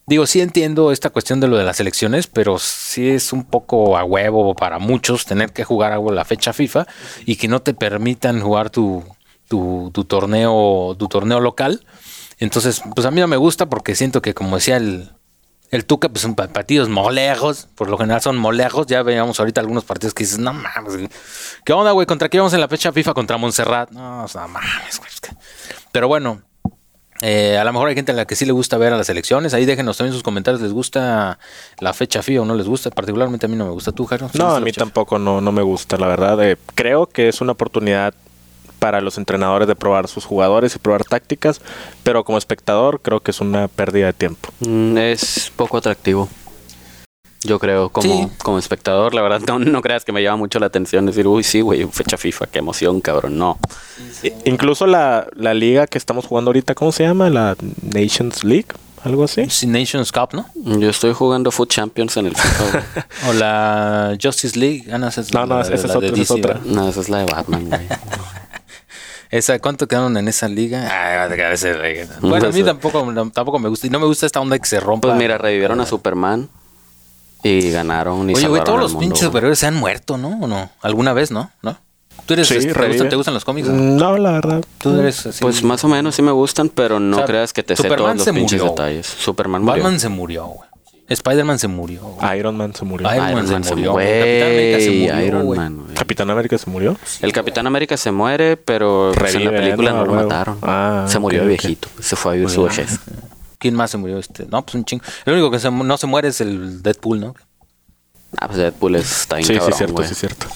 digo, sí entiendo esta cuestión de lo de las elecciones, pero sí es un poco a huevo para muchos tener que jugar algo la fecha FIFA y que no te permitan jugar tu, tu, torneo tu torneo local. Entonces, pues a mí no me gusta porque siento que como decía el, el Tuca, pues son pa- partidos molejos, por lo general son molejos. Ya veíamos ahorita algunos partidos que dices, no mames. ¿qué onda, güey? ¿Contra qué vamos en la fecha FIFA? Contra Montserrat. No, no mames, güey. Pero bueno, Eh, a lo mejor hay gente a la que sí le gusta ver a las elecciones. Ahí déjenos también sus comentarios. ¿Les gusta la fecha FIA o no les gusta? Particularmente a mí no me gusta. ¿Tú, Jairo? ¿Sí No, a mí tampoco no, no me gusta, la verdad. Eh, creo que es una oportunidad para los entrenadores de probar sus jugadores y probar tácticas, pero como espectador creo que es una pérdida de tiempo. Mm, Es poco atractivo. Yo creo, como, Sí. como espectador, la verdad, no, no creas que me llama mucho la atención decir, uy, sí, güey, fecha FIFA, qué emoción, cabrón. No. Incluso la, la liga que estamos jugando ahorita, ¿cómo se llama? La Nations League, algo así. Sí, Nations Cup, ¿no? Yo estoy jugando Foot Champions en el FIFA, güey. *laughs* O la Justice League. Ah, no, esa es No, no, la- esa es la de otra, esa. No, esa es la de Batman, güey. *laughs* Esa, ¿Cuánto quedaron en esa liga? Ah, a veces, *laughs* bueno, a mí tampoco, no, tampoco me gusta. Y no me gusta esta onda que se rompa. Pues mira, revivieron a Superman y ganaron y Oye, güey, todos los mundo, pinches superhéroes se han muerto, ¿no? ¿O no? ¿Alguna vez, no? ¿No? ¿Tú eres, Sí, este, te, gustan, te gustan los cómics? no? No, la verdad. ¿Tú eres así? Pues más o menos sí me gustan, pero no O sea, creas que te sé Superman todos los se pinches murió. detalles. Superman murió. Batman se murió, güey. Spider-Man se murió. güey. Iron Man se murió. Iron Man Iron se se murió. Capitán América se murió, Iron güey. Man, güey. Capitán América se murió. El Capitán América se muere, pero pues, en la película ¿no? no, lo Huevo. mataron. Ah, se murió viejito. Se fue a vivir su vejez. ¿Quién más se murió? Este? No, pues un chingo. El único que se no se muere es el Deadpool, ¿no? Ah, pues Deadpool está Sí, sí, cabrón, cierto, güey. sí, cierto.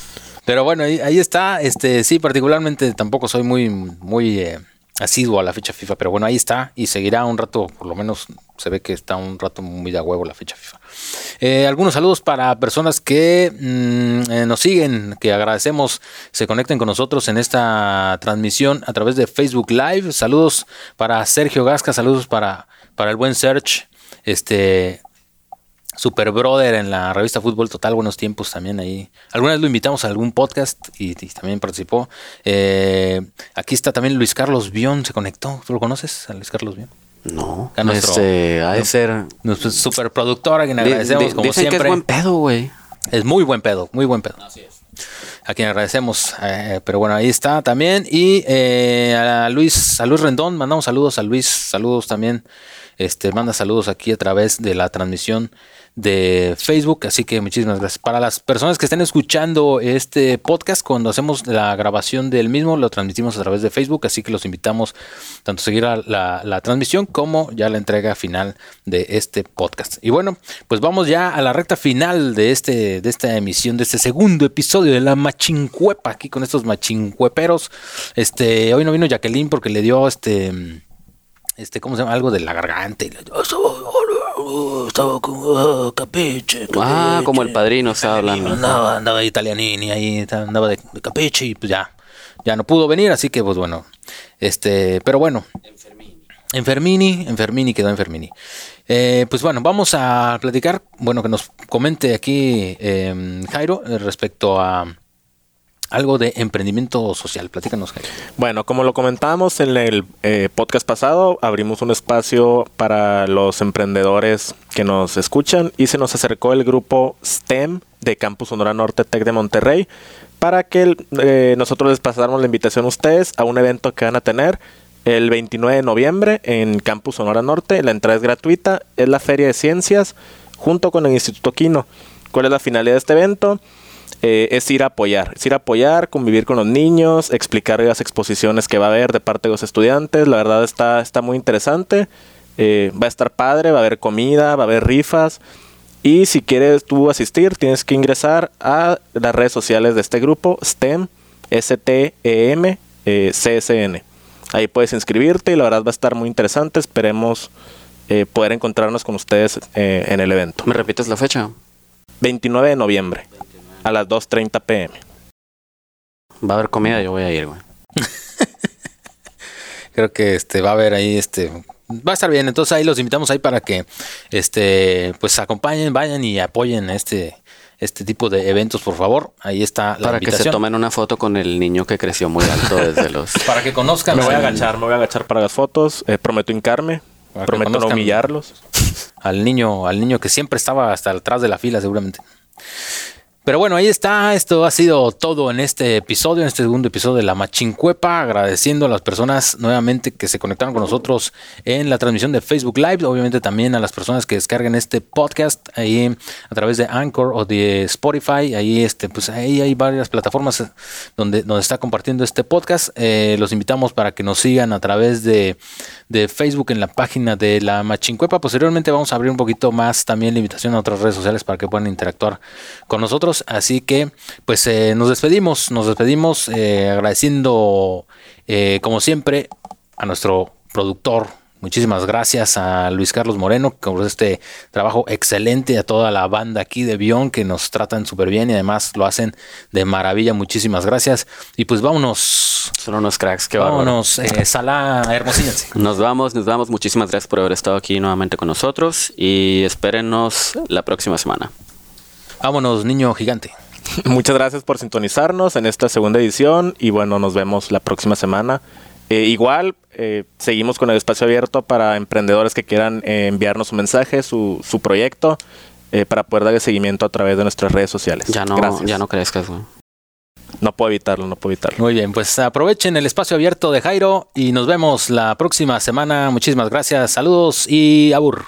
Pero bueno, ahí, ahí está. Este, sí, particularmente tampoco soy muy, muy eh, asiduo a la fecha FIFA, pero bueno, ahí está y seguirá un rato, por lo menos se ve que está un rato muy a huevo la fecha FIFA. Eh, algunos saludos para personas que mm, eh, nos siguen, que agradecemos se conecten con nosotros en esta transmisión a través de Facebook Live. Saludos para Sergio Gasca, saludos para, para el buen Serge. Este, Super Brother en la revista Fútbol Total, buenos tiempos también ahí. Alguna vez lo invitamos a algún podcast y, y también participó. Eh, aquí está también Luis Carlos Bion, se conectó. ¿Tú lo conoces, a Luis Carlos Bion? No, A nuestro- este, ha de ser... Nuestro super productor a quien agradecemos di- como dicen siempre. que es buen pedo, güey. Es muy buen pedo, muy buen pedo. A quien agradecemos. eh, pero bueno, ahí está también. Y eh, a Luis, a Luis Rendón, mandamos saludos a Luis, saludos también. Este, manda saludos aquí a través de la transmisión de Facebook. Así que muchísimas gracias. Para las personas que estén escuchando este podcast, cuando hacemos la grabación del mismo, lo transmitimos a través de Facebook. Así que los invitamos tanto a seguir la, la- transmisión como ya la entrega final de este podcast. Y bueno, pues vamos ya a la recta final de, este, de esta emisión, de este segundo episodio de la machincuepa, aquí con estos machincueperos. Este, hoy no vino Jacqueline porque le dio este este, ¿cómo se llama? Algo de la garganta. Y le- estaba como ah, capiche, Ah, como el padrino estaba hablando. Andaba, andaba italianini ahí, andaba de, de capiche y pues ya, ya no pudo venir, así que pues bueno, este, pero bueno. Enfermini, Enfermini quedó Enfermini. Eh, pues bueno, vamos a platicar, bueno, que nos comente aquí eh, Jairo eh, respecto a algo de emprendimiento social. Platícanos, Jairo. Bueno, como lo comentábamos en el eh, podcast pasado, abrimos un espacio para los emprendedores que nos escuchan y se nos acercó el grupo STEM de Campus Sonora Norte Tech de Monterrey para que eh, nosotros les pasáramos la invitación a ustedes a un evento que van a tener el 29 de noviembre en Campus Sonora Norte. La entrada es gratuita, es la Feria de Ciencias junto con el Instituto Quino. ¿Cuál es la finalidad de este evento? Eh, es ir a apoyar, es ir a apoyar, convivir con los niños, explicar las exposiciones que va a haber de parte de los estudiantes. La verdad está, está muy interesante. Eh, va a estar padre, va a haber comida, va a haber rifas. Y si quieres tú asistir, tienes que ingresar a las redes sociales de este grupo, STEM, S-T-E-M, eh, C-S-N. Ahí puedes inscribirte y la verdad va a estar muy interesante. Esperemos eh, poder encontrarnos con ustedes eh, en el evento. ¿Me repites la fecha? 29 de noviembre a las 2.30 pm. Va a haber comida, yo voy a ir, güey. *laughs* Creo que este va a haber ahí este va a estar bien, entonces ahí los invitamos ahí para que este pues acompañen, vayan y apoyen este este tipo de eventos, por favor. Ahí está la Para que se invitación. tomen una foto con el niño que creció muy alto desde *laughs* los... para que conozcan Me voy a agachar, me voy a agachar para las fotos. eh, prometo hincarme. Para prometo no humillarlos. al niño, al niño que siempre estaba hasta atrás de la fila, seguramente. Pero bueno, ahí está. Esto ha sido todo en este episodio, en este segundo episodio de La Machincuepa. Agradeciendo a las personas nuevamente que se conectaron con nosotros en la transmisión de Facebook Live. Obviamente también a las personas que descarguen este podcast ahí a través de Anchor o de Spotify. Ahí, este, pues ahí hay varias plataformas donde, donde está compartiendo este podcast. Eh, los invitamos para que nos sigan a través de, de Facebook en la página de La Machincuepa. Posteriormente vamos a abrir un poquito más también la invitación a otras redes sociales para que puedan interactuar con nosotros. Así que, pues eh, nos despedimos, nos despedimos eh, agradeciendo, eh, como siempre, a nuestro productor. Muchísimas gracias a Luis Carlos Moreno por este trabajo excelente, a toda la banda aquí de Bion que nos tratan súper bien y además lo hacen de maravilla. Muchísimas gracias. Y pues vámonos. Son unos cracks, qué. Vámonos, eh, Sala Hermosíllense. *laughs* Nos vamos, nos vamos. Muchísimas gracias por haber estado aquí nuevamente con nosotros y espérenos la próxima semana. Vámonos, niño gigante. *laughs* Muchas gracias por sintonizarnos en esta segunda edición y bueno, nos vemos la próxima semana. Eh, igual, eh, seguimos con el espacio abierto para emprendedores que quieran eh, enviarnos un mensaje, su, su proyecto, eh, para poder darle seguimiento a través de nuestras redes sociales. Ya no, Gracias. ya no crezcas, güey. No puedo evitarlo, no puedo evitarlo. Muy bien, pues aprovechen el espacio abierto de Jairo y nos vemos la próxima semana. Muchísimas gracias, saludos y abur.